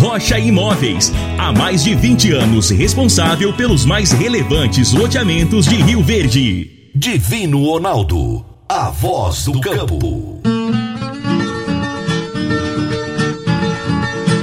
Rocha Imóveis. Há mais de 20 anos responsável pelos mais relevantes loteamentos de Rio Verde. Divino Ronaldo. A voz do campo.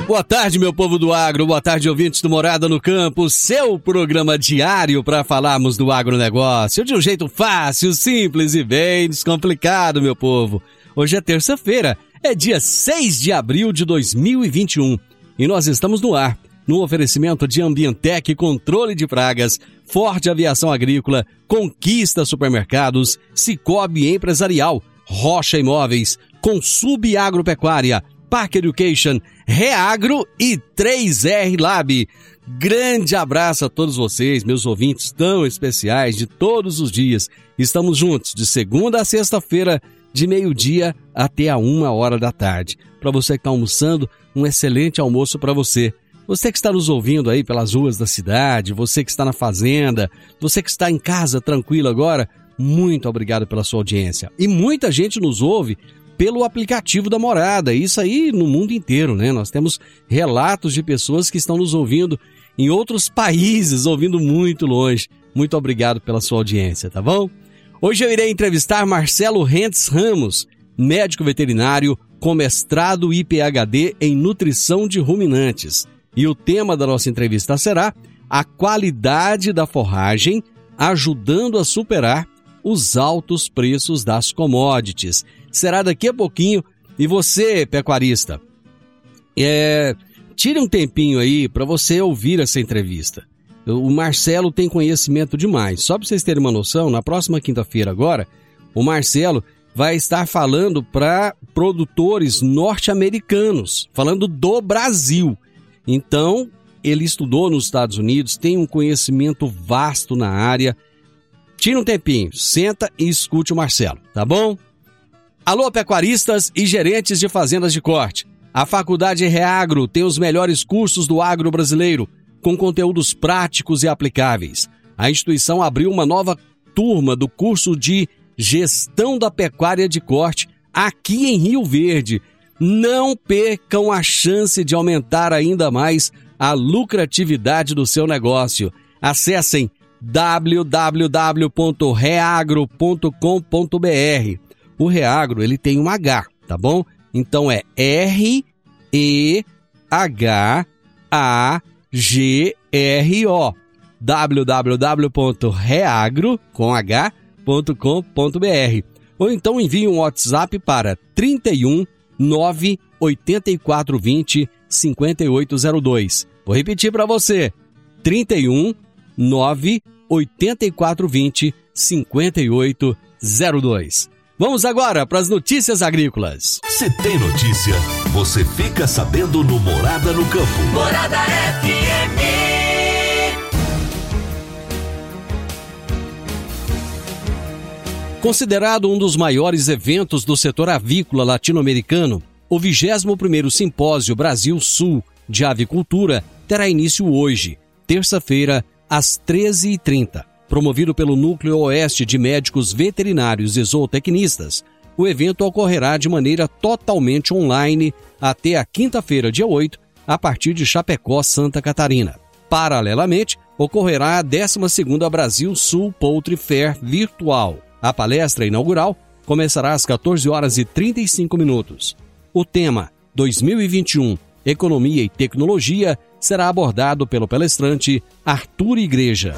Boa tarde, meu povo do agro. Boa tarde, ouvintes do Morada no Campo. Seu programa diário para falarmos do agronegócio de um jeito fácil, simples e bem descomplicado, meu povo. Hoje é terça-feira, é dia 6 de abril de 2021 e nós estamos no ar, no oferecimento de Ambientec Controle de Pragas, Forte Aviação Agrícola, Conquista Supermercados, Cicobi Empresarial, Rocha Imóveis, Consub Agropecuária, Park Education, Reagro e 3R Lab. Grande abraço a todos vocês, meus ouvintes tão especiais de todos os dias. Estamos juntos de segunda a sexta-feira, de meio-dia até a uma hora da tarde. Para você que está almoçando, um excelente almoço para você. Você que está nos ouvindo aí pelas ruas da cidade, você que está na fazenda, você que está em casa tranquilo agora, muito obrigado pela sua audiência. E muita gente nos ouve pelo aplicativo da Morada, isso aí no mundo inteiro, né? Nós temos relatos de pessoas que estão nos ouvindo em outros países, ouvindo muito longe. Muito obrigado pela sua audiência, tá bom? Hoje eu irei entrevistar Marcelo Rentes Ramos, médico veterinário com mestrado e PhD em nutrição de ruminantes. E o tema da nossa entrevista será a qualidade da forragem ajudando a superar os altos preços das commodities. Será daqui a pouquinho. E você, pecuarista, é, tire um tempinho aí para você ouvir essa entrevista. O Marcelo tem conhecimento demais. Só para vocês terem uma noção, na próxima quinta-feira agora, o Marcelo vai estar falando para produtores norte-americanos, falando do Brasil. Então, ele estudou nos Estados Unidos, tem um conhecimento vasto na área. Tira um tempinho, senta e escute o Marcelo, tá bom? Alô, pecuaristas e gerentes de fazendas de corte. A Faculdade Reagro tem os melhores cursos do agro brasileiro, com conteúdos práticos e aplicáveis. A instituição abriu uma nova turma do curso de Gestão da Pecuária de Corte aqui em Rio Verde. Não percam a chance de aumentar ainda mais a lucratividade do seu negócio. Acessem www.reagro.com.br. O Reagro, ele tem um H, tá bom? Então é R E H A G R O. www.reagro com H com.br ou então envie um WhatsApp para 31 9 8420 5802. Vou repetir para você: 31 9 8420 5802. Vamos agora para as notícias agrícolas. Se tem notícia, você fica sabendo no Morada no Campo. Morada FM. Considerado um dos maiores eventos do setor avícola latino-americano, o 21º Simpósio Brasil-Sul de Avicultura terá início hoje, terça-feira, às 13h30. Promovido pelo Núcleo Oeste de Médicos Veterinários e Zootecnistas, o evento ocorrerá de maneira totalmente online até a quinta-feira, dia 8, a partir de Chapecó, Santa Catarina. Paralelamente, ocorrerá a 12ª Brasil Sul Poultry Fair virtual. A palestra inaugural começará às 14 horas e 35 minutos. O tema 2021 Economia e Tecnologia será abordado pelo palestrante Arthur Igreja.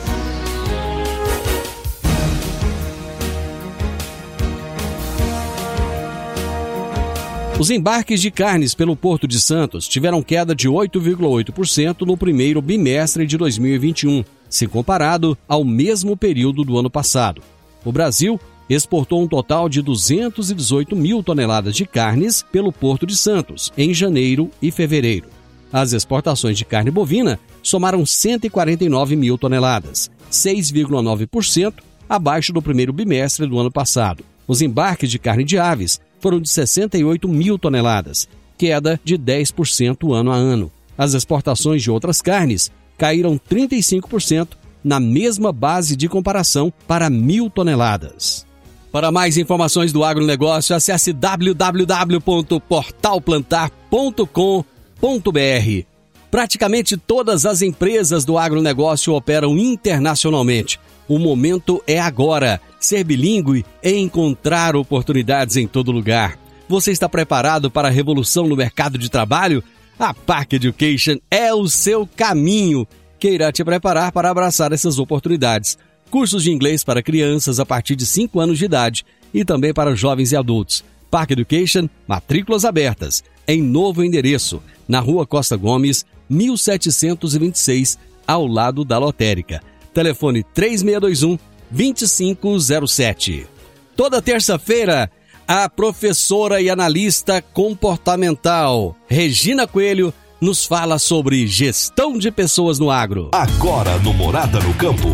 Os embarques de carnes pelo Porto de Santos tiveram queda de 8,8% no primeiro bimestre de 2021, se comparado ao mesmo período do ano passado. O Brasil exportou um total de 218 mil toneladas de carnes pelo Porto de Santos em janeiro e fevereiro. As exportações de carne bovina somaram 149 mil toneladas, 6,9% abaixo do primeiro bimestre do ano passado. Os embarques de carne de aves foram de 68 mil toneladas, queda de 10% ano a ano. As exportações de outras carnes caíram 35% na mesma base de comparação para mil toneladas. Para mais informações do agronegócio, acesse www.portalplantar.com.br. Praticamente todas as empresas do agronegócio operam internacionalmente. O momento é agora. Ser bilíngue é encontrar oportunidades em todo lugar. Você está preparado para a revolução no mercado de trabalho? A Park Education é o seu caminho que irá te preparar para abraçar essas oportunidades. Cursos de inglês para crianças a partir de 5 anos de idade e também para jovens e adultos. Park Education, matrículas abertas, em novo endereço, na Rua Costa Gomes, 1726, ao lado da lotérica. Telefone 3621 2507. Toda terça-feira, a professora e analista comportamental Regina Coelho nos fala sobre gestão de pessoas no agro. Agora no Morada no Campo,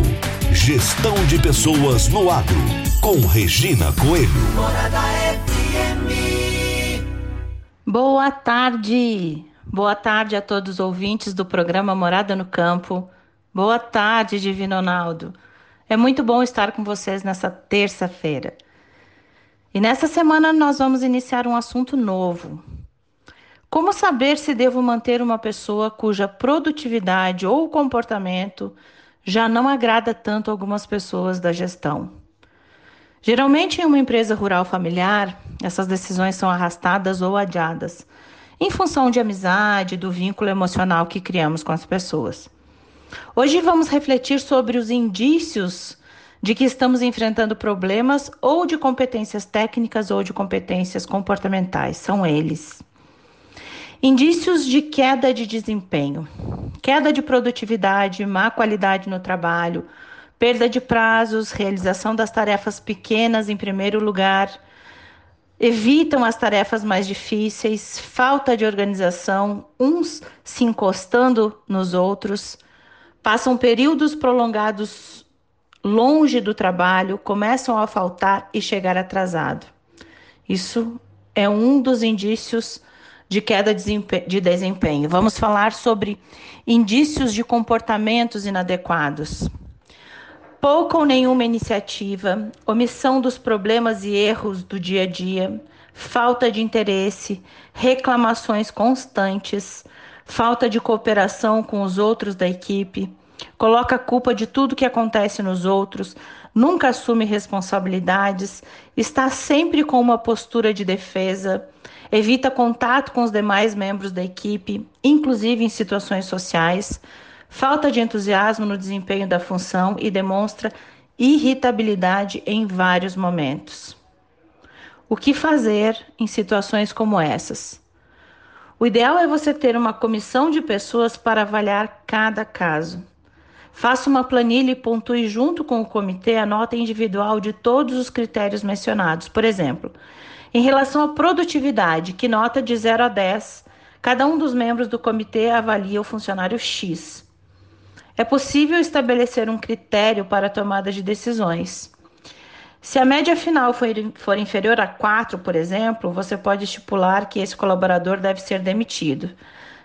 gestão de pessoas no agro, com Regina Coelho. Morada FM. Boa tarde. Boa tarde a todos os ouvintes do programa Morada no Campo. Boa tarde, Divino Ronaldo. É muito bom estar com vocês nessa terça-feira. E nessa semana nós vamos iniciar um assunto novo. Como saber se devo manter uma pessoa cuja produtividade ou comportamento já não agrada tanto algumas pessoas da gestão? Geralmente, em uma empresa rural familiar, essas decisões são arrastadas ou adiadas, em função de amizade, do vínculo emocional que criamos com as pessoas. Hoje vamos refletir sobre os indícios de que estamos enfrentando problemas ou de competências técnicas ou de competências comportamentais. São eles. Indícios de queda de desempenho: queda de produtividade, má qualidade no trabalho, perda de prazos, realização das tarefas pequenas em primeiro lugar, evitam as tarefas mais difíceis, falta de organização, uns se encostando nos outros passam períodos prolongados longe do trabalho, começam a faltar e chegar atrasado. Isso é um dos indícios de queda de desempenho. Vamos falar sobre indícios de comportamentos inadequados. Pouca ou nenhuma iniciativa, omissão dos problemas e erros do dia a dia, falta de interesse, reclamações constantes, falta de cooperação com os outros da equipe, coloca a culpa de tudo que acontece nos outros, nunca assume responsabilidades, está sempre com uma postura de defesa, evita contato com os demais membros da equipe, inclusive em situações sociais, falta de entusiasmo no desempenho da função e demonstra irritabilidade em vários momentos. O que fazer em situações como essas? O ideal é você ter uma comissão de pessoas para avaliar cada caso. Faça uma planilha e pontue junto com o comitê a nota individual de todos os critérios mencionados. Por exemplo, em relação à produtividade, que nota de 0 a 10, cada um dos membros do comitê avalia o funcionário X. É possível estabelecer um critério para a tomada de decisões. Se a média final for, inferior a 4, por exemplo, você pode estipular que esse colaborador deve ser demitido.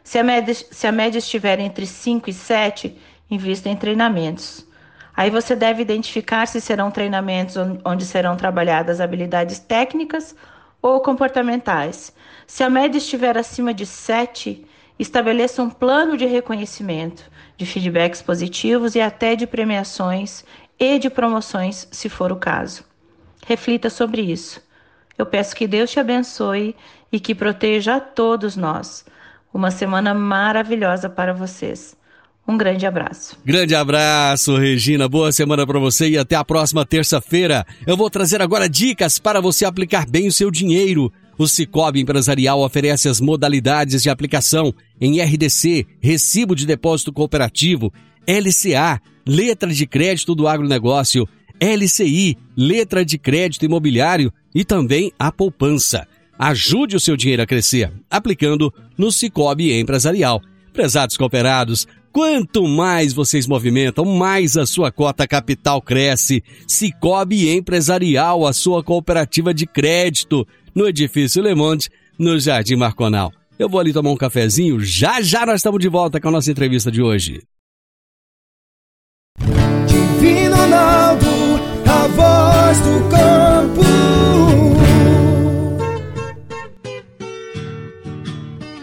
Se a média, se a média estiver entre 5 e 7, invista em treinamentos. Aí você deve identificar se serão treinamentos onde serão trabalhadas habilidades técnicas ou comportamentais. Se a média estiver acima de 7, estabeleça um plano de reconhecimento, de feedbacks positivos e até de premiações e de promoções, se for o caso. Reflita sobre isso. Eu peço que Deus te abençoe e que proteja a todos nós. Uma semana maravilhosa para vocês. Um grande abraço. Grande abraço, Regina. Boa semana para você e até a próxima terça-feira. Eu vou trazer agora dicas para você aplicar bem o seu dinheiro. O Cicobi Empresarial oferece as modalidades de aplicação em RDC, Recibo de Depósito Cooperativo, LCA, Letra de Crédito do Agronegócio, LCI, Letra de Crédito Imobiliário e também a poupança. Ajude o seu dinheiro a crescer, aplicando no Cicobi Empresarial. Prezados cooperados, quanto mais vocês movimentam, mais a sua cota capital cresce. Cicobi Empresarial, a sua cooperativa de crédito, no edifício Le Monde, no Jardim Marconal. Eu vou ali tomar um cafezinho, já já nós estamos de volta com a nossa entrevista de hoje. Divino Ronaldo, a voz do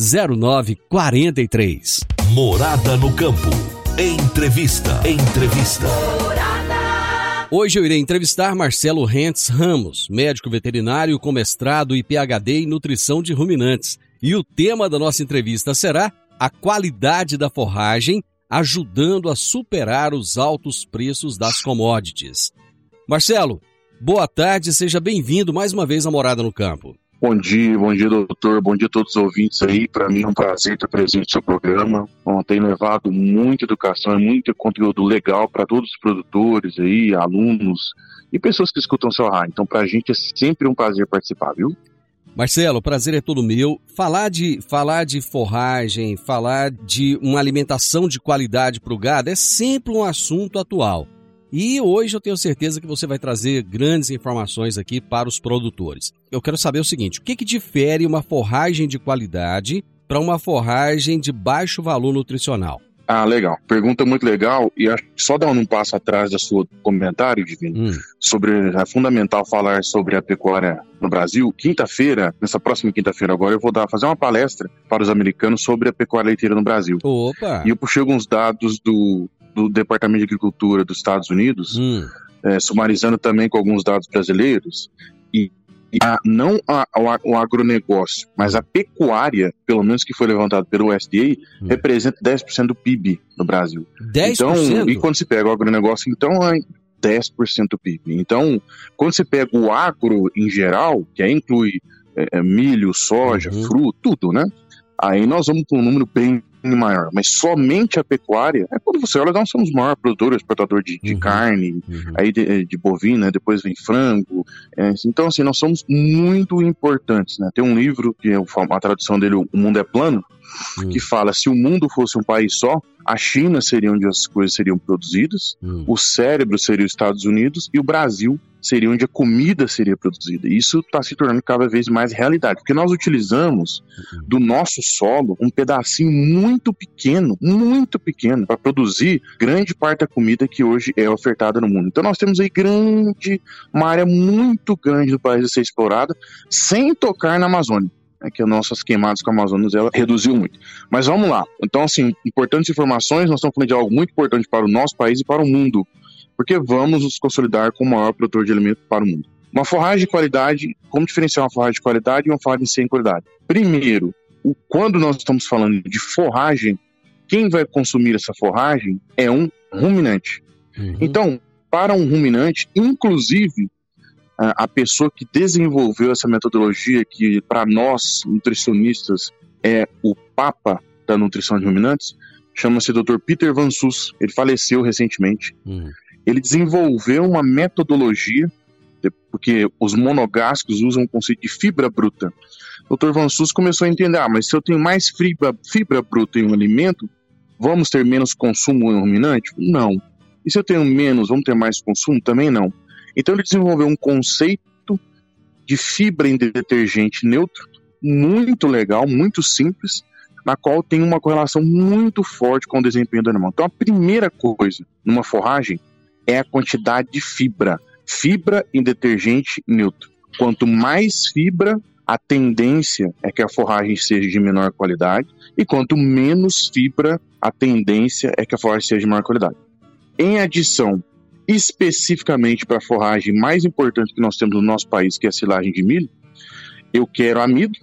3621-0943. Morada no campo. Entrevista. Entrevista. Hoje eu irei entrevistar Marcelo Rentes Ramos, médico veterinário com mestrado e PhD em nutrição de ruminantes. E o tema da nossa entrevista será a qualidade da forragem, ajudando a superar os altos preços das commodities. Marcelo, boa tarde, seja bem-vindo mais uma vez à Morada no Campo. Bom dia, bom dia, doutor. Bom dia a todos os ouvintes aí. Para mim é um prazer estar presente no seu programa. Bom, tem levado muita educação e muito conteúdo legal para todos os produtores aí, alunos e pessoas que escutam o seu rádio. Então, para a gente é sempre um prazer participar, viu? Marcelo, o prazer é todo meu. Falar de, falar de forragem, falar de uma alimentação de qualidade para o gado é sempre um assunto atual. E hoje eu tenho certeza que você vai trazer grandes informações aqui para os produtores. Eu quero saber o seguinte: o que, que difere uma forragem de qualidade para uma forragem de baixo valor nutricional? Ah, legal. Pergunta muito legal. E acho que só dando um passo atrás do seu comentário, Divino, Hum, sobre é fundamental falar sobre a pecuária no Brasil. Quinta-feira, nessa próxima quinta-feira agora, eu vou dar, fazer uma palestra para os americanos sobre a pecuária leiteira no Brasil. opa! E eu puxei alguns dados do, do Departamento de Agricultura dos Estados Unidos, Hum, é, sumarizando também com alguns dados brasileiros, e, a- não a- o, a- o agronegócio, mas a pecuária, pelo menos que foi levantado pelo USDA, Hum. representa 10% do PIB no Brasil. 10%? Então, e quando se pega o agronegócio, então é 10% do PIB. Então, quando se pega o agro em geral, que aí inclui é, é, milho, soja, Uhum. fruto, tudo, né? Aí nós vamos para um número bem maior. Mas somente a pecuária, é quando você olha, nós somos o maior produtor, exportador de, de Uhum. carne, Uhum. aí de, de bovina, depois vem frango. É, então, assim, nós somos muito importantes, né? Tem um livro, que é a tradução dele, O Mundo é Plano, Hum. que fala, se o mundo fosse um país só, a China seria onde as coisas seriam produzidas, Hum. o cérebro seria os Estados Unidos e o Brasil seria onde a comida seria produzida. Isso está se tornando cada vez mais realidade, porque nós utilizamos do nosso solo um pedacinho muito pequeno, muito pequeno, para produzir grande parte da comida que hoje é ofertada no mundo. Então nós temos aí grande, uma área muito grande do país a ser explorada, sem tocar na Amazônia. É que as nossas queimadas com a Amazônia ela reduziu muito. Mas vamos lá. Então, assim, importantes informações, nós estamos falando de algo muito importante para o nosso país e para o mundo. Porque vamos nos consolidar como o maior produtor de alimento para o mundo. Uma forragem de qualidade, como diferenciar uma forragem de qualidade e uma forragem sem qualidade? Primeiro, o, quando nós estamos falando de forragem, quem vai consumir essa forragem é um ruminante. Uhum. Então, para um ruminante, inclusive a pessoa que desenvolveu essa metodologia, que para nós nutricionistas é o papa da nutrição de ruminantes, chama-se Dr. Peter Van Sus. Ele faleceu recentemente. Hum. Ele desenvolveu uma metodologia, porque os monogástricos usam o conceito de fibra bruta. Dr. Van Sus começou a entender, ah, mas se eu tenho mais fibra, fibra bruta em um alimento, vamos ter menos consumo em ruminante? Não. E se eu tenho menos, vamos ter mais consumo? Também não. Então ele desenvolveu um conceito de fibra em detergente neutro, muito legal, muito simples, na qual tem uma correlação muito forte com o desempenho do animal. Então a primeira coisa numa forragem é a quantidade de fibra. Fibra em detergente neutro. Quanto mais fibra, a tendência é que a forragem seja de menor qualidade, e quanto menos fibra, a tendência é que a forragem seja de maior qualidade. Em adição, especificamente para a forragem mais importante que nós temos no nosso país, que é a silagem de milho, eu quero amido.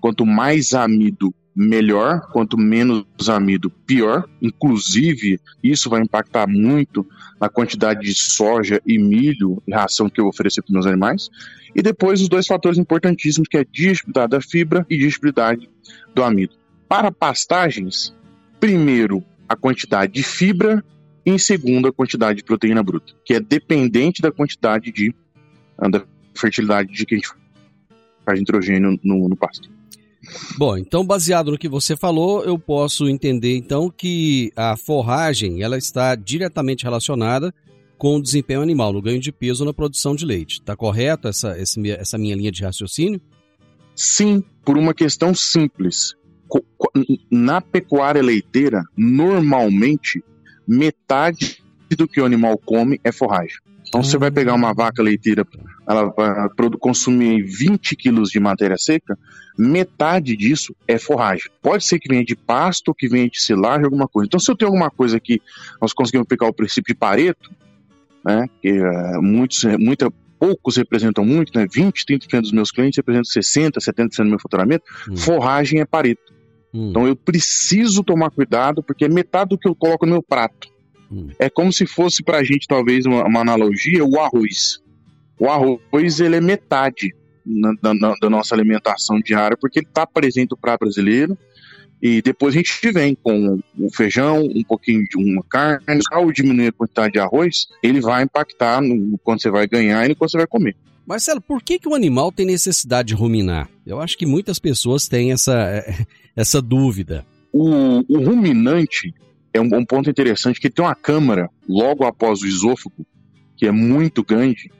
Quanto mais amido, melhor. Quanto menos amido, pior. Inclusive, isso vai impactar muito na quantidade de soja e milho e ração que eu vou oferecer para meus animais. E depois os dois fatores importantíssimos, que é a digestibilidade da fibra e digestibilidade do amido. Para pastagens, primeiro, a quantidade de fibra e em segundo, a quantidade de proteína bruta, que é dependente da quantidade de da fertilidade de que a gente faz nitrogênio no, no pasto. Bom, então baseado no que você falou, eu posso entender então que a forragem ela está diretamente relacionada com o desempenho animal, no ganho de peso na produção de leite. Está correto essa, essa minha linha de raciocínio? Sim, por uma questão simples. Na pecuária leiteira, normalmente, metade do que o animal come é forragem. Então, você vai pegar uma vaca leiteira, ela vai consumir 20 quilos de matéria seca, metade disso é forragem. Pode ser que venha de pasto, que venha de silagem, alguma coisa. Então, se eu tenho alguma coisa que nós conseguimos pegar o princípio de Pareto, né? Que uh, muitos, muita, poucos representam muito, né? 20, 30% dos meus clientes representam 60, 70% do meu faturamento. Hum. Forragem é pareto. Hum. Então eu preciso tomar cuidado, porque é metade do que eu coloco no meu prato. Hum. É como se fosse pra gente, talvez, uma, uma, analogia, o arroz. O arroz, ele é metade da, da, da nossa alimentação diária, porque ele está presente no prato brasileiro, e depois a gente vem com o feijão, um pouquinho de uma carne. Ao diminuir a quantidade de arroz, ele vai impactar no quanto você vai ganhar e no quanto você vai comer. Marcelo, por que, que o animal tem necessidade de ruminar? Eu acho que muitas pessoas têm essa, essa dúvida. O, o ruminante é um, um ponto interessante, que tem uma câmara logo após o esôfago, que é muito grande,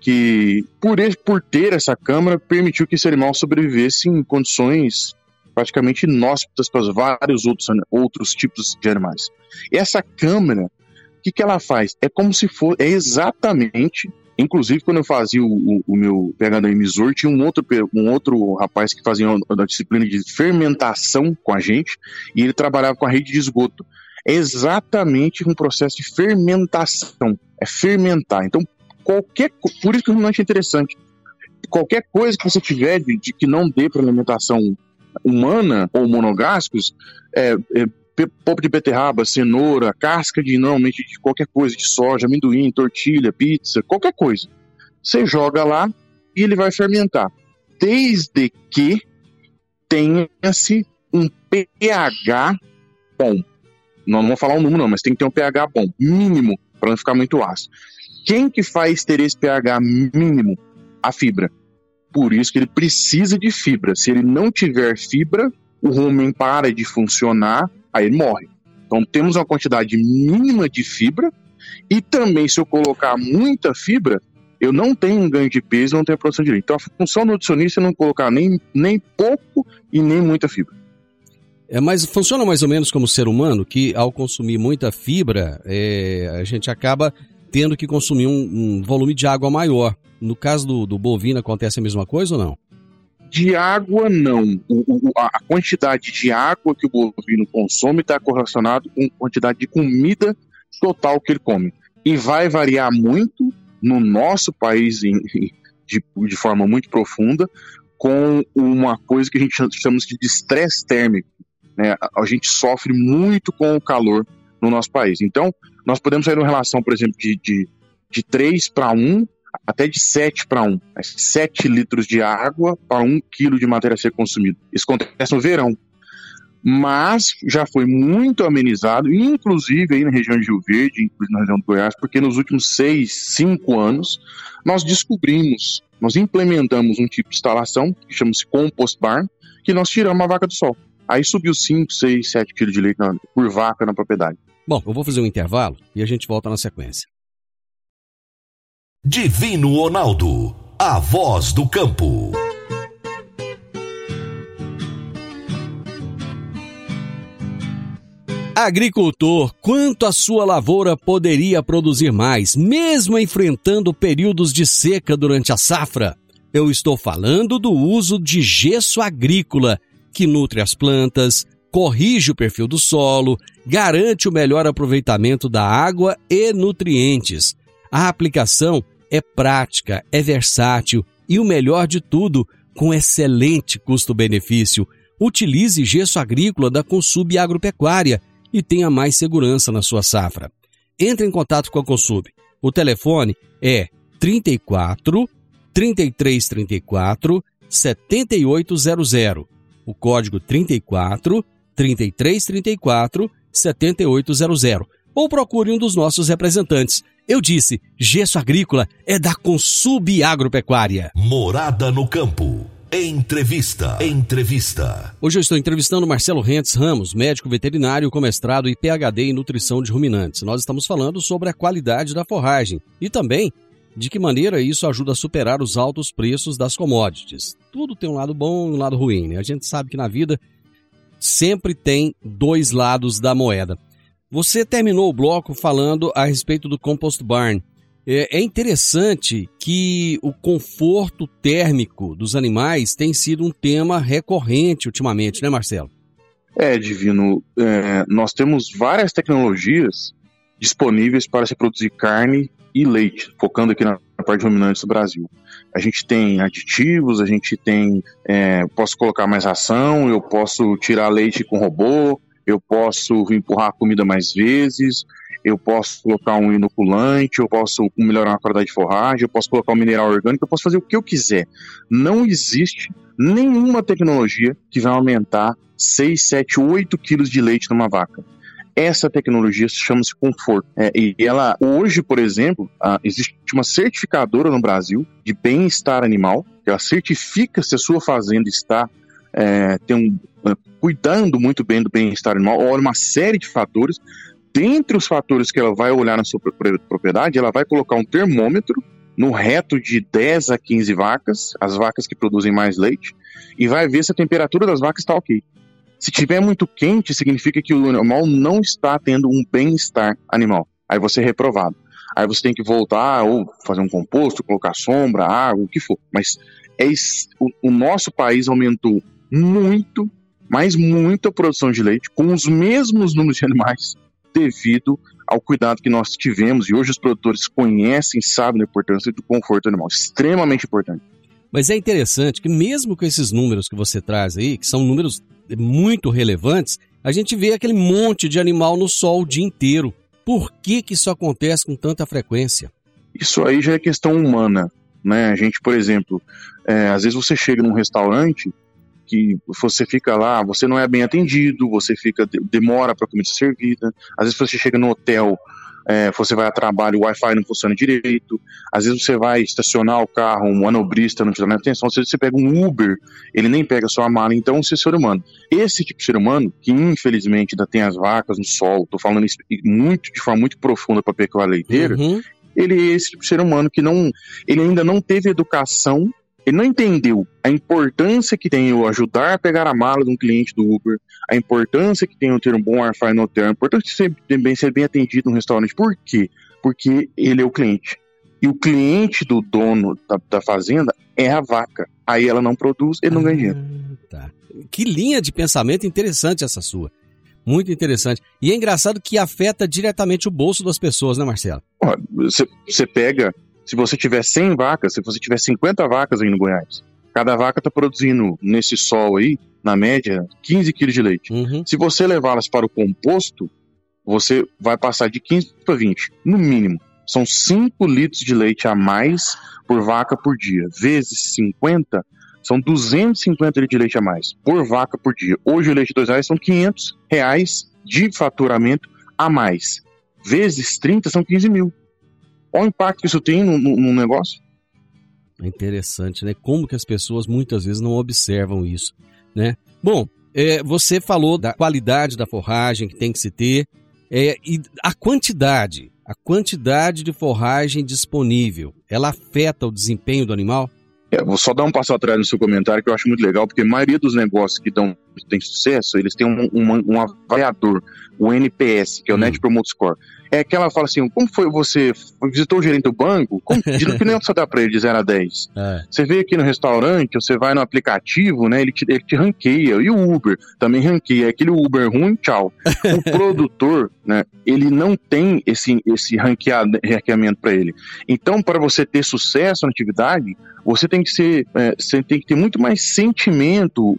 que por, por ter essa câmara permitiu que esse animal sobrevivesse em condições praticamente inóspitas para vários outros, outros tipos de animais. Essa câmera, o que, que ela faz? É como se for, é exatamente Inclusive, quando eu fazia o, o, o meu PhD em tinha um outro, um outro rapaz que fazia uma, disciplina de fermentação com a gente, e ele trabalhava com a rede de esgoto. É exatamente um processo de fermentação. É fermentar. Então, qualquer. Por isso que o ruminante é interessante. Qualquer coisa que você tiver de, de que não dê para alimentação humana ou monogástricos, é, é, polpa de beterraba, cenoura, casca de normalmente de qualquer coisa, de soja, amendoim, tortilha, pizza, qualquer coisa. Você joga lá e ele vai fermentar. Desde que tenha-se um pH bom. Não, não vou falar o um número, não, mas tem que ter um pH bom, mínimo, para não ficar muito ácido. Quem que faz ter esse pH mínimo? A fibra. Por isso que ele precisa de fibra. Se ele não tiver fibra, o rumen para de funcionar, aí ele morre. Então temos uma quantidade mínima de fibra e também se eu colocar muita fibra, eu não tenho um ganho de peso, não tenho produção de leite. Então a função do nutricionista é não colocar nem, nem pouco e nem muita fibra. É, mas funciona mais ou menos como ser humano, que ao consumir muita fibra, é, a gente acaba tendo que consumir um, um volume de água maior. No caso do, do bovino, acontece a mesma coisa ou não? De água, não. O, o, a quantidade de água que o bovino consome está correlacionado com a quantidade de comida total que ele come. E vai variar muito no nosso país em, de, de forma muito profunda com uma coisa que a gente chama de estresse térmico. Né? A gente sofre muito com o calor no nosso país. Então, nós podemos sair uma relação, por exemplo, de, de, de 3 para 1 até de 7 para 1. 7 litros de água para 1 quilo de matéria a ser consumida. Isso acontece no verão. Mas já foi muito amenizado, inclusive aí na região de Rio Verde, inclusive na região do Goiás, porque nos últimos 6, 5 anos nós descobrimos, nós implementamos um tipo de instalação que chama-se Compost Barn, que nós tiramos a vaca do sol. Aí subiu 5, 6, 7 quilos de leite por vaca na propriedade. Bom, eu vou fazer um intervalo e a gente volta na sequência. Divino Ronaldo, a voz do campo. Agricultor, quanto a sua lavoura poderia produzir mais, mesmo enfrentando períodos de seca durante a safra? Eu estou falando do uso de gesso agrícola, que nutre as plantas, corrige o perfil do solo, garante o melhor aproveitamento da água e nutrientes. A aplicação é prática, é versátil e o melhor de tudo, com excelente custo-benefício. Utilize gesso agrícola da Consub Agropecuária e tenha mais segurança na sua safra. Entre em contato com a Consub. O telefone é 34 3334 7800. O código 34 3334 7800. Ou procure um dos nossos representantes. Eu disse, gesso agrícola é da Consub Agropecuária. Morada no campo. Entrevista. Entrevista. Hoje eu estou entrevistando Marcelo Rentes Ramos, médico veterinário com mestrado e PhD em nutrição de ruminantes. Nós estamos falando sobre a qualidade da forragem e também de que maneira isso ajuda a superar os altos preços das commodities. Tudo tem um lado bom e um lado ruim, né? A gente sabe que na vida sempre tem dois lados da moeda. Você terminou o bloco falando a respeito do compost barn. É, é interessante que o conforto térmico dos animais tem sido um tema recorrente ultimamente, né, Marcelo? É, Divino. É, nós temos várias tecnologias disponíveis para se produzir carne e leite, focando aqui na parte de ruminantes do Brasil. A gente tem aditivos, a gente tem. É, posso colocar mais ração, eu posso tirar leite com robô, eu posso empurrar a comida mais vezes, eu posso colocar um inoculante, eu posso melhorar a qualidade de forragem, eu posso colocar um mineral orgânico, eu posso fazer o que eu quiser. Não existe nenhuma tecnologia que vai aumentar 6, 7, 8 quilos de leite numa vaca. Essa tecnologia chama-se conforto. É, e ela, hoje, por exemplo, existe uma certificadora no Brasil de bem-estar animal, que ela certifica se a sua fazenda está é, tem um, é, cuidando muito bem do bem-estar animal, olha uma série de fatores dentre os fatores que ela vai olhar na sua propriedade, ela vai colocar um termômetro no reto de 10 a 15 vacas, as vacas que produzem mais leite, e vai ver se a temperatura das vacas está ok. Se tiver muito quente, significa que o animal não está tendo um bem-estar animal. Aí você é reprovado. Aí você tem que voltar ou fazer um composto, colocar sombra, água, o que for. Mas é o, o nosso país aumentou muito, mas muito a produção de leite com os mesmos números de animais devido ao cuidado que nós tivemos e hoje os produtores conhecem, sabem a importância do conforto animal, extremamente importante. Mas é interessante que mesmo com esses números que você traz aí, que são números muito relevantes, a gente vê aquele monte de animal no sol o dia inteiro. Por que que isso acontece com tanta frequência? Isso aí já é questão humana, né? A gente, por exemplo, é, às vezes você chega num restaurante que você fica lá, você não é bem atendido, você fica demora para a comida ser servida. Às vezes você chega no hotel, é, você vai a trabalho, o Wi-Fi não funciona direito. Às vezes você vai estacionar o carro, um manobrista não te dá atenção. Às vezes você pega um Uber, ele nem pega a sua mala. Então, você é ser humano. Esse tipo de ser humano, que infelizmente ainda tem as vacas no solo, tô falando isso muito, de forma muito profunda para pecuária leiteira, uhum. ele é esse tipo de ser humano que não, ele ainda não teve educação ele não entendeu a importância que tem eu ajudar a pegar a mala de um cliente do Uber, a importância que tem eu ter um bom Wi-Fi no hotel, a importância de ser bem, ser bem atendido no restaurante. Por quê? Porque ele é o cliente. E o cliente do dono da, da fazenda é a vaca. Aí ela não produz, ele não ganha dinheiro. Ah, tá. Que linha de pensamento interessante essa sua. Muito interessante. E é engraçado que afeta diretamente o bolso das pessoas, né, Marcelo? Você pega se você tiver 100 vacas, se você tiver 50 vacas aí no Goiás, cada vaca está produzindo nesse sol aí, na média, 15 quilos de leite. Uhum. Se você levá-las para o composto, você vai passar de 15 para 20, no mínimo. São 5 litros de leite a mais por vaca por dia. Vezes 50, são 250 litros de leite a mais por vaca por dia. Hoje o leite de 2 reais são 500 reais de faturamento a mais. Vezes 30 são 15 mil. Olha o impacto que isso tem no, no, no negócio. É interessante, né? Como que as pessoas muitas vezes não observam isso, né? Bom, é, você falou da qualidade da forragem que tem que se ter é, e a quantidade, a quantidade de forragem disponível, ela afeta o desempenho do animal? É, vou só dar um passo atrás no seu comentário que eu acho muito legal, porque a maioria dos negócios que dão têm sucesso, eles têm um, um, um avaliador, o NPS, que é o hum. Net Promote Score é que ela fala assim: como foi você visitou o gerente do banco? Como, de que nem você dá pra ele de 0 a 10? É. Você vê aqui no restaurante, você vai no aplicativo, né? Ele te, ele te ranqueia. E o Uber também ranqueia. Aquele Uber ruim, tchau. O produtor, né? Ele não tem esse, esse ranqueamento para ele. Então, para você ter sucesso na atividade, você tem que ser, é, você tem que ter muito mais sentimento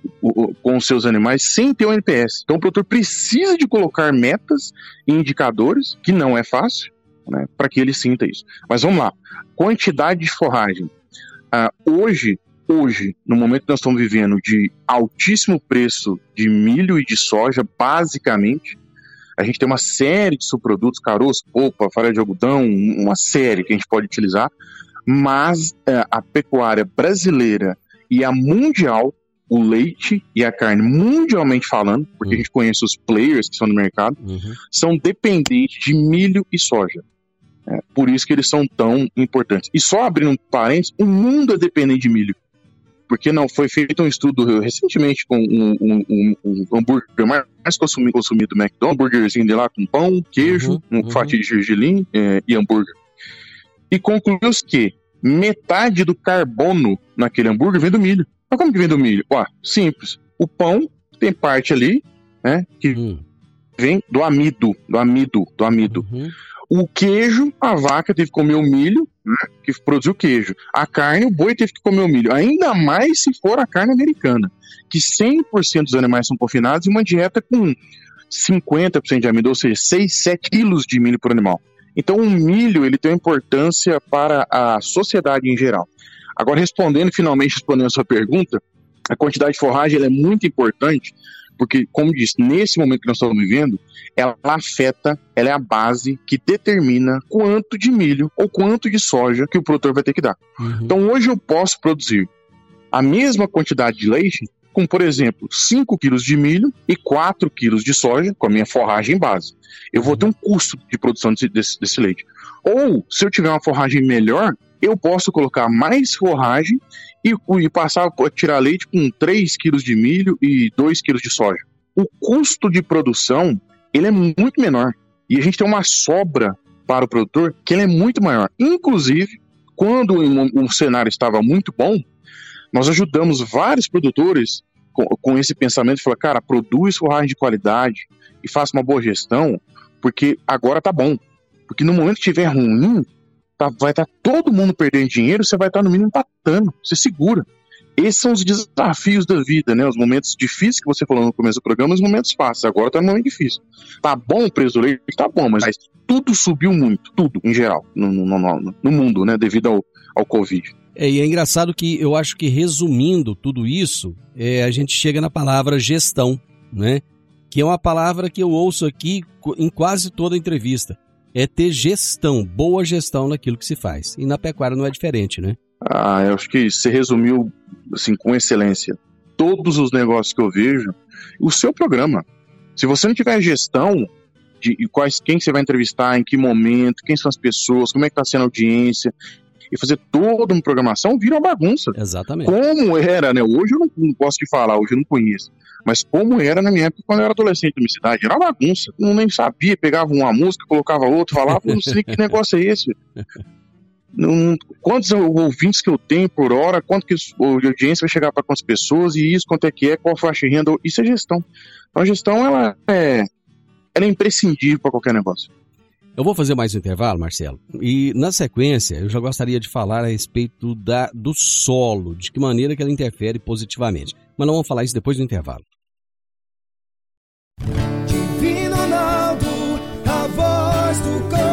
com os seus animais sem ter o NPS. Então o produtor precisa de colocar metas e indicadores, que não é fácil, né, para que ele sinta isso. Mas vamos lá. Quantidade de forragem. Uh, hoje, hoje, no momento que nós estamos vivendo de altíssimo preço de milho e de soja, basicamente, a gente tem uma série de subprodutos, caroço, polpa, farinha de algodão, uma série que a gente pode utilizar mas é, a pecuária brasileira e a mundial, o leite e a carne, mundialmente falando, porque uhum. a gente conhece os players que são no mercado, uhum. são dependentes de milho e soja. É, por isso que eles são tão importantes. E só abrindo um parênteses, o mundo é dependente de milho. Porque não foi feito um estudo recentemente com um, um, um, um hambúrguer mais consumido, consumido do McDonald's, um hambúrguerzinho de lá com pão, queijo, uhum, um fatia de gergelim é, e hambúrguer e concluiu que metade do carbono naquele hambúrguer vem do milho. Mas como que vem do milho? Ó, simples. O pão tem parte ali, né, que hum. vem do amido, do amido, do amido. Uhum. O queijo, a vaca teve que comer o milho, né, que produziu queijo. A carne, o boi teve que comer o milho. Ainda mais se for a carne americana, que 100% dos animais são confinados em uma dieta com 50% de amido, ou seja, 6, 7 quilos de milho por animal. Então, o milho ele tem uma importância para a sociedade em geral. Agora, respondendo, finalmente respondendo a sua pergunta, a quantidade de forragem é muito importante, porque, como disse, nesse momento que nós estamos vivendo, ela afeta, ela é a base que determina quanto de milho ou quanto de soja que o produtor vai ter que dar. Uhum. Então, hoje eu posso produzir a mesma quantidade de leite com, por exemplo, 5 quilos de milho e 4 quilos de soja, com a minha forragem base. Eu vou ter um custo de produção desse, desse, desse leite. Ou, se eu tiver uma forragem melhor, eu posso colocar mais forragem e, e passar a tirar leite com 3 quilos de milho e 2 quilos de soja. O custo de produção ele é muito menor. E a gente tem uma sobra para o produtor que ele é muito maior. Inclusive, quando o cenário estava muito bom, nós ajudamos vários produtores com, com esse pensamento de falar, cara, produz forragem de qualidade e faça uma boa gestão, porque agora tá bom. Porque no momento que estiver ruim, tá, vai estar tá todo mundo perdendo dinheiro, você vai estar tá, no mínimo empatando, você segura. Esses são os desafios da vida, né? Os momentos difíceis que você falou no começo do programa, os momentos fáceis. Agora tá no momento difícil. Tá bom o preço do leite? Tá bom, mas tudo subiu muito, tudo, em geral, no, no, no, no mundo, né? Devido ao, ao Covid. É, e é engraçado que eu acho que resumindo tudo isso, é, a gente chega na palavra gestão, né? Que é uma palavra que eu ouço aqui em quase toda entrevista. É ter gestão, boa gestão naquilo que se faz. E na pecuária não é diferente, né? Ah, eu acho que você resumiu assim com excelência. Todos os negócios que eu vejo, o seu programa. Se você não tiver gestão de quais, quem você vai entrevistar, em que momento, quem são as pessoas, como é que está sendo a audiência, e fazer toda uma programação vira uma bagunça. Exatamente. Como era, né? Hoje eu não, não posso te falar, hoje eu não conheço. Mas como era na minha época, quando eu era adolescente na minha cidade, era uma bagunça. Eu nem sabia, pegava uma música, colocava outra, falava, não sei que negócio é esse. Não, quantos ouvintes que eu tenho por hora, quanto que a audiência vai chegar para quantas pessoas, e isso, quanto é que é, qual faixa de renda, isso é gestão. Então a gestão, ela é, ela é imprescindível para qualquer negócio. Eu vou fazer mais um intervalo, Marcelo. E na sequência, eu já gostaria de falar a respeito da, do solo, de que maneira que ela interfere positivamente. Mas não vamos falar isso depois do intervalo. Divino Ronaldo, a voz do.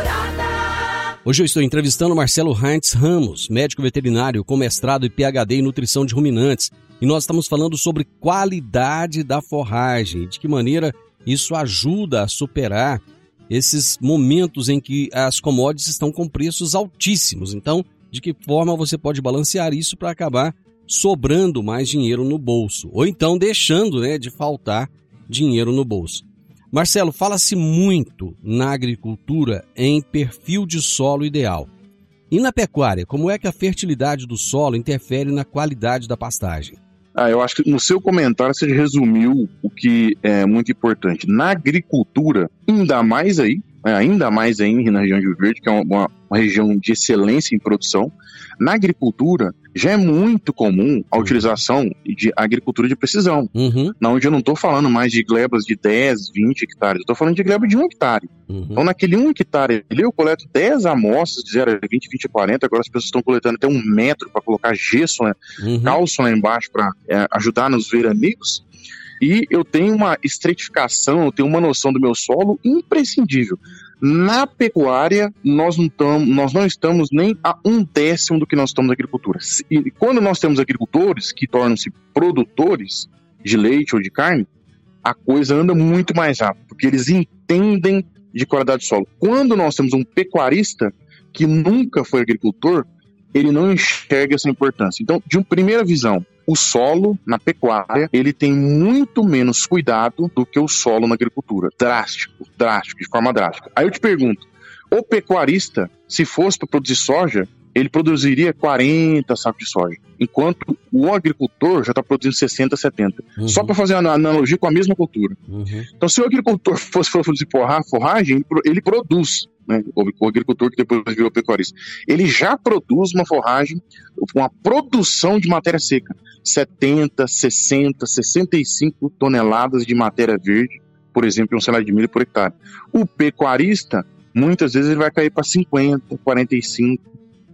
Hoje eu estou entrevistando Marcelo Heinz Ramos, médico veterinário com mestrado e PhD em nutrição de ruminantes. E nós estamos falando sobre qualidade da forragem, de que maneira isso ajuda a superar esses momentos em que as commodities estão com preços altíssimos. Então, de que forma você pode balancear isso para acabar sobrando mais dinheiro no bolso, ou então deixando né, de faltar dinheiro no bolso. Marcelo, fala-se muito na agricultura em perfil de solo ideal. E na pecuária, como é que a fertilidade do solo interfere na qualidade da pastagem? Ah, eu acho que no seu comentário você resumiu o que é muito importante. Na agricultura, ainda mais aí, é, ainda mais aí na região de Rio Verde, que é uma, uma, região de excelência em produção. Na agricultura, já é muito comum a utilização de agricultura de precisão, uhum. na onde eu não estou falando mais de glebas de 10, 20 hectares, eu estou falando de gleba de 1 hectare. Uhum. Então, naquele 1 hectare ali, eu coleto 10 amostras de 0 a 20, 20 a 40, agora as pessoas estão coletando até um metro para colocar gesso, né, uhum. calço lá embaixo para é, ajudar nos veranigos e eu tenho uma estratificação, eu tenho uma noção do meu solo imprescindível. Na pecuária, nós não, nós não estamos nem a um décimo do que nós estamos na agricultura. E quando nós temos agricultores que tornam-se produtores de leite ou de carne, a coisa anda muito mais rápido, porque eles entendem de qualidade do solo. Quando nós temos um pecuarista que nunca foi agricultor, ele não enxerga essa importância. Então, de uma primeira visão, o solo na pecuária ele tem muito menos cuidado do que o solo na agricultura. Drástico, drástico, de forma drástica. Aí eu te pergunto, o pecuarista, se fosse para produzir soja, ele produziria 40 sacos de soja, enquanto o agricultor já está produzindo 60, 70. Uhum. Só para fazer uma analogia com a mesma cultura. Uhum. Então, se o agricultor fosse produzir forragem, ele produz né, o agricultor que depois virou pecuarista, ele já produz uma forragem, uma produção de matéria seca, 70, 60, 65 toneladas de matéria verde, por exemplo, um salário de milho por hectare. O pecuarista, muitas vezes ele vai cair para 50, 45.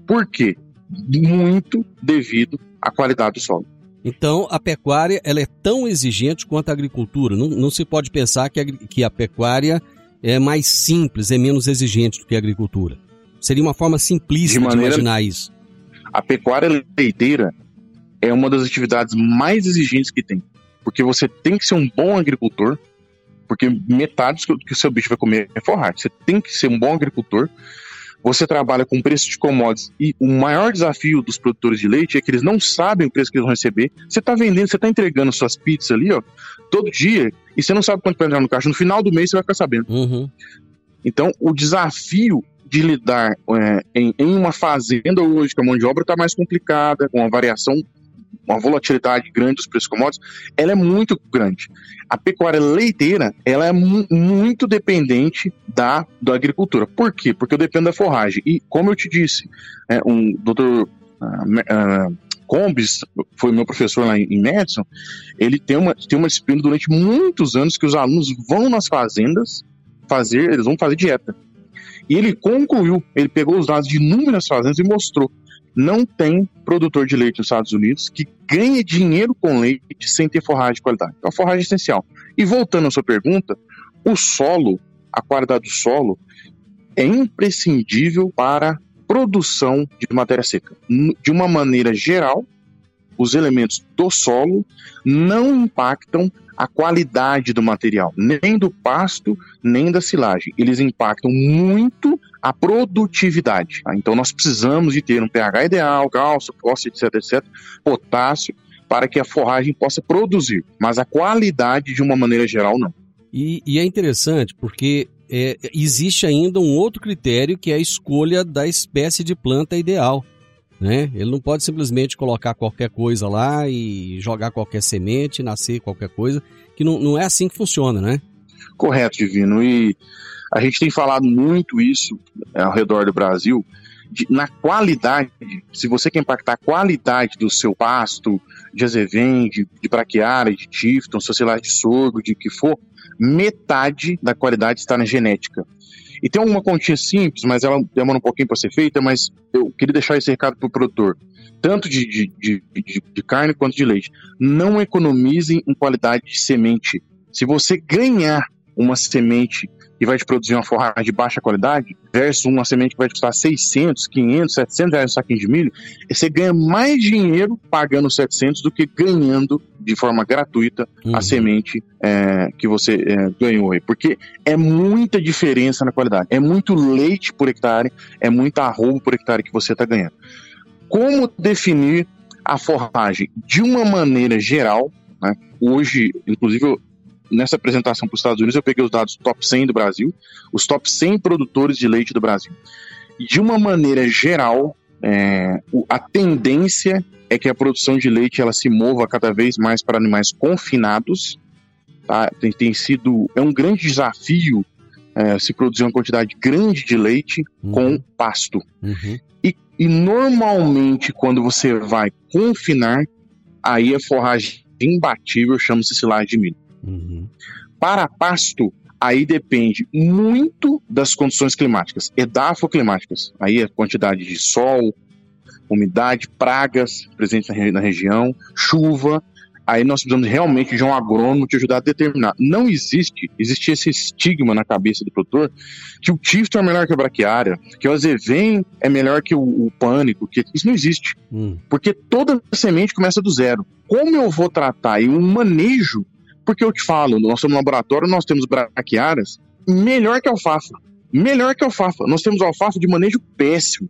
Por quê? Muito devido à qualidade do solo. Então, a pecuária ela é tão exigente quanto a agricultura. Não, não se pode pensar que a, que a pecuária é mais simples, é menos exigente do que a agricultura. Seria uma forma simplista de, maneira, de imaginar isso. A pecuária leiteira é uma das atividades mais exigentes que tem. Porque você tem que ser um bom agricultor, porque metade do que o seu bicho vai comer é forragem. Você tem que ser um bom agricultor. Você trabalha com preço de commodities e o maior desafio dos produtores de leite é que eles não sabem o preço que eles vão receber. Você está vendendo, você está entregando suas pizzas ali, ó, todo dia e você não sabe quanto vai entrar no caixa. No final do mês você vai ficar sabendo. Uhum. Então, o desafio de lidar é, em, em, uma fazenda hoje com a mão de obra está mais complicada, com uma variação, uma volatilidade grande dos preços commodities, ela é muito grande. A pecuária leiteira, ela é mu muito dependente da, da agricultura. Por quê? Porque eu dependo da forragem. E, como eu te disse, é, um doutor uh, uh, Combs, foi meu professor lá em Madison, ele tem uma, tem uma disciplina durante muitos anos que os alunos vão nas fazendas fazer, eles vão fazer dieta. E ele concluiu, ele pegou os dados de inúmeras fazendas e mostrou. Não tem produtor de leite nos Estados Unidos que ganhe dinheiro com leite sem ter forragem de qualidade. É uma forragem essencial. E voltando à sua pergunta, o solo, a qualidade do solo, é imprescindível para produção de matéria seca. De uma maneira geral, os elementos do solo não impactam a qualidade do material, nem do pasto, nem da silagem. Eles impactam muito a produtividade. Tá? Então nós precisamos de ter um pH ideal, cálcio, fósforo, etc, etc, potássio, para que a forragem possa produzir, mas a qualidade de uma maneira geral não. E, e é interessante porque é, existe ainda um outro critério que é a escolha da espécie de planta ideal. Né? Ele não pode simplesmente colocar qualquer coisa lá e jogar qualquer semente, nascer qualquer coisa, que não, não é assim que funciona, né? Correto, Divino. E a gente tem falado muito isso é, ao redor do Brasil, de, na qualidade, se você quer impactar a qualidade do seu pasto, de azevém, de, de braquiária, de tifton, sociedade de sorgo, de que for, metade da qualidade está na genética. E tem uma continha simples, mas ela demora um pouquinho para ser feita, mas eu queria deixar esse recado para o produtor, tanto de, de, de, de, carne quanto de leite. Não economizem em qualidade de semente. Se você ganhar uma semente que vai te produzir uma forragem de baixa qualidade, versus uma semente que vai te custar 600, 500, 700 reais um saquinho de milho, você ganha mais dinheiro pagando 700 do que ganhando de forma gratuita uhum. a semente é, que você é, ganhou aí. Porque é muita diferença na qualidade. É muito leite por hectare, é muita arroba por hectare que você está ganhando. Como definir a forragem? De uma maneira geral, né? hoje, inclusive, nessa apresentação para os Estados Unidos, eu peguei os dados top 100 do Brasil, os top 100 produtores de leite do Brasil. E de uma maneira geral, é, a tendência é que a produção de leite ela se mova cada vez mais para animais confinados. Tá? Tem, tem sido é um grande desafio é, se produzir uma quantidade grande de leite uhum. com pasto. Uhum. E, e normalmente quando você vai confinar, aí a forragem imbatível chama-se silagem de milho. Uhum. Para pasto, aí depende muito das condições climáticas, edafoclimáticas. Aí a quantidade de sol, umidade, pragas presentes na, região, chuva. Aí nós precisamos realmente de um agrônomo te ajudar a determinar. Não existe, existe esse estigma na cabeça do produtor que o tifto é melhor que a braquiária, que o azevém é melhor que o, o pânico, que isso não existe. Hum. Porque toda semente começa do zero. Como eu vou tratar e um manejo porque eu te falo, nós somos um laboratório, nós temos braquiárias melhor que alfafa. Melhor que alfafa. Nós temos alfafa de manejo péssimo.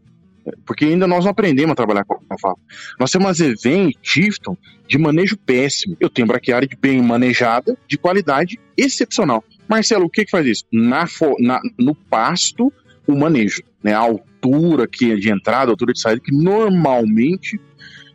Porque ainda nós não aprendemos a trabalhar com alfafa. Nós temos azevém e tifton de manejo péssimo. Eu tenho braquiária de bem manejada, de qualidade excepcional. Marcelo, o que, que faz isso? Na, na, no pasto, o manejo. Né? A altura que é de entrada, a altura de saída, que normalmente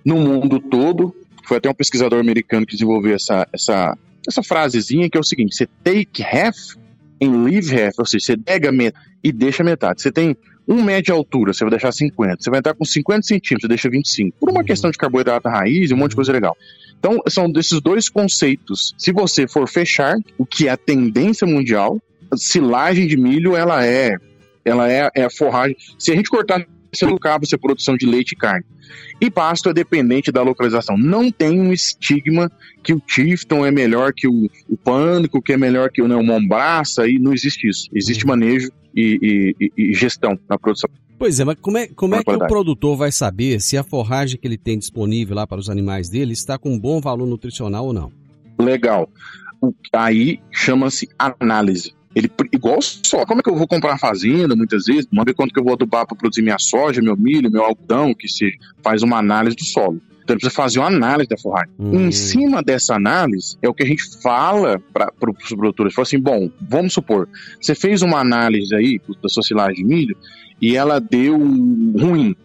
no mundo todo, foi até um pesquisador americano que desenvolveu essa, essa essa frasezinha que é o seguinte: você take half and leave half, ou seja, você pega metade e deixa metade. Você tem um metro de altura, você vai deixar 50. Você vai entrar com 50 centímetros, você deixa 25. Por uma uhum. questão de carboidrato raiz e um monte de coisa legal. Então, são desses dois conceitos. Se você for fechar, o que é a tendência mundial, silagem de milho, ela é, ela é, é a forragem. Se a gente cortar no cabo, você produção de leite e carne. E pasto é dependente da localização. Não tem um estigma que o Tifton é melhor que o, o Pânico, que é melhor que o, né, o Mombraça, e não existe isso. Existe uhum. manejo e, e, e, gestão na produção. Pois é, mas como é, como é que o produtor vai saber se a forragem que ele tem disponível lá para os animais dele está com um bom valor nutricional ou não? Legal. O, aí chama-se análise. Ele, igual só, como é que eu vou comprar uma fazenda muitas vezes? Vamos ver quanto que eu vou adubar para produzir minha soja, meu milho, meu algodão, que se faz uma análise do solo. Então ele precisa fazer uma análise da forragem. Hum. Em cima dessa análise, é o que a gente fala para os produtores. Fala assim: bom, vamos supor, você fez uma análise aí da sua silagem de milho e ela deu ruim.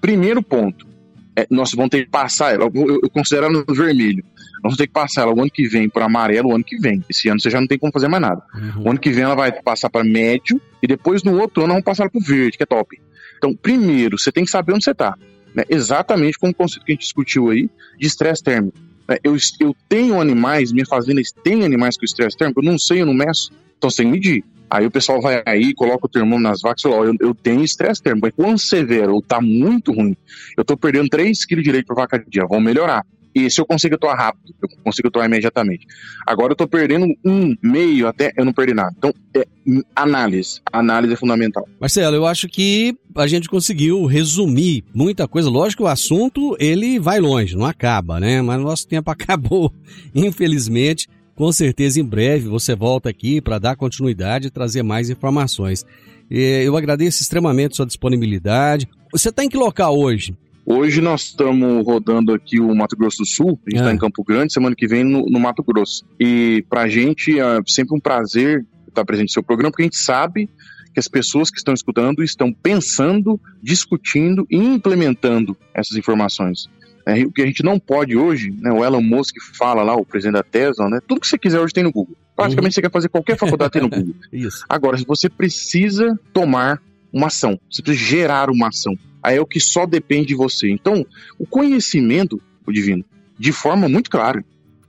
Primeiro ponto, é, nós vamos ter que passar ela, eu, eu considero ela no vermelho. Nós vamos ter que passar ela o ano que vem para amarelo, o ano que vem. Esse ano você já não tem como fazer mais nada. Uhum. O ano que vem ela vai passar para médio e depois no outro ano vamos passar ela para o verde, que é top. Então, primeiro, você tem que saber onde você está. Né? Exatamente como o conceito que a gente discutiu aí de estresse térmico. Né? Eu, eu tenho animais, minha fazenda tem animais com estresse térmico, eu não sei, eu não meço. Então você tem que medir. Aí o pessoal vai aí, coloca o termômetro nas vacas e fala: eu, eu tenho estresse térmico. Mas quando severo ou tá muito ruim, eu tô perdendo 3 kg de leite por vaca dia, vão melhorar. E se eu consigo atuar rápido, eu consigo atuar imediatamente. Agora eu tô perdendo um, meio, até eu não perdi nada. Então, é, análise. Análise é fundamental. Marcelo, eu acho que a gente conseguiu resumir muita coisa. Lógico que o assunto, ele vai longe, não acaba, né? Mas nosso tempo acabou, infelizmente. Com certeza, em breve, você volta aqui para dar continuidade e trazer mais informações. Eu agradeço extremamente sua disponibilidade. Você está em que local hoje? Hoje nós estamos rodando aqui o Mato Grosso do Sul, a gente está é. em Campo Grande, semana que vem no, no Mato Grosso. E para a gente é sempre um prazer estar presente no seu programa, porque a gente sabe que as pessoas que estão escutando estão pensando, discutindo e implementando essas informações. É, o que a gente não pode hoje, né, o Elon Musk fala lá, o presidente da Tesla, né, tudo que você quiser hoje tem no Google. Praticamente uhum. você quer fazer qualquer faculdade tem no Google. Isso. Agora, se você precisa tomar uma ação, você precisa gerar uma ação é o que só depende de você. Então, o conhecimento, o divino, de forma muito clara,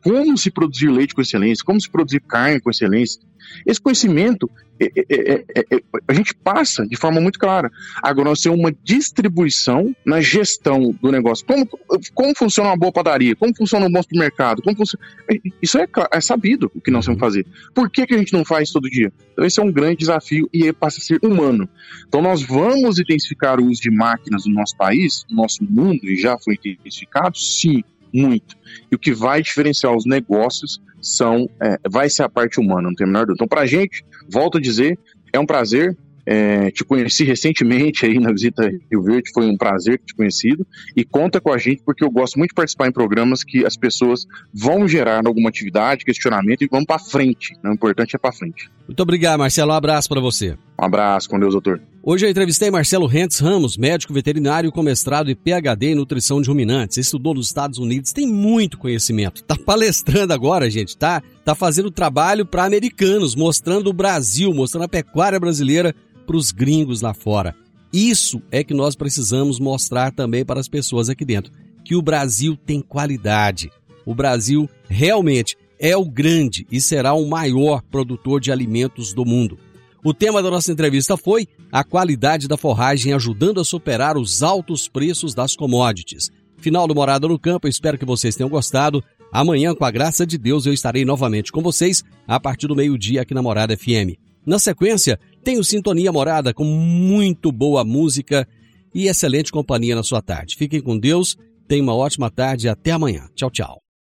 como se produzir leite com excelência, como se produzir carne com excelência, Esse conhecimento é é, é, é, é, a gente passa de forma muito clara. Agora, nós temos uma distribuição na gestão do negócio. Como, como funciona uma boa padaria? Como funciona um bom supermercado? Como funciona... Isso é, é sabido o que nós temos que fazer. Por que, que a gente não faz todo dia? Então, esse é um grande desafio e passa a ser humano. Então, nós vamos intensificar o uso de máquinas no nosso país, no nosso mundo, e já foi intensificado? Sim, muito. E o que vai diferenciar os negócios são é, vai ser a parte humana, não tem a menor dúvida. Então, para a gente, volto a dizer, é um prazer. É, te conheci recentemente aí na visita Rio Verde, foi um prazer te conhecido. E conta com a gente, porque eu gosto muito de participar em programas que as pessoas vão gerar alguma atividade, questionamento e vamos para frente. O importante é para frente. Muito obrigado, Marcelo. Um abraço para você. Um abraço, com Deus, doutor. Hoje eu entrevistei Marcelo Rentes Ramos, médico veterinário com mestrado e PhD em nutrição de ruminantes. Estudou nos Estados Unidos, tem muito conhecimento. Tá palestrando agora, gente, tá? Tá fazendo trabalho para americanos, mostrando o Brasil, mostrando a pecuária brasileira para os gringos lá fora. Isso é que nós precisamos mostrar também para as pessoas aqui dentro, que o Brasil tem qualidade. O Brasil realmente é o grande e será o maior produtor de alimentos do mundo. O tema da nossa entrevista foi a qualidade da forragem ajudando a superar os altos preços das commodities. Final do Morada no Campo, espero que vocês tenham gostado. Amanhã, com a graça de Deus, eu estarei novamente com vocês a partir do meio-dia aqui na Morada FM. Na sequência, tenho Sintonia Morada com muito boa música e excelente companhia na sua tarde. Fiquem com Deus, tenham uma ótima tarde e até amanhã. Tchau, tchau.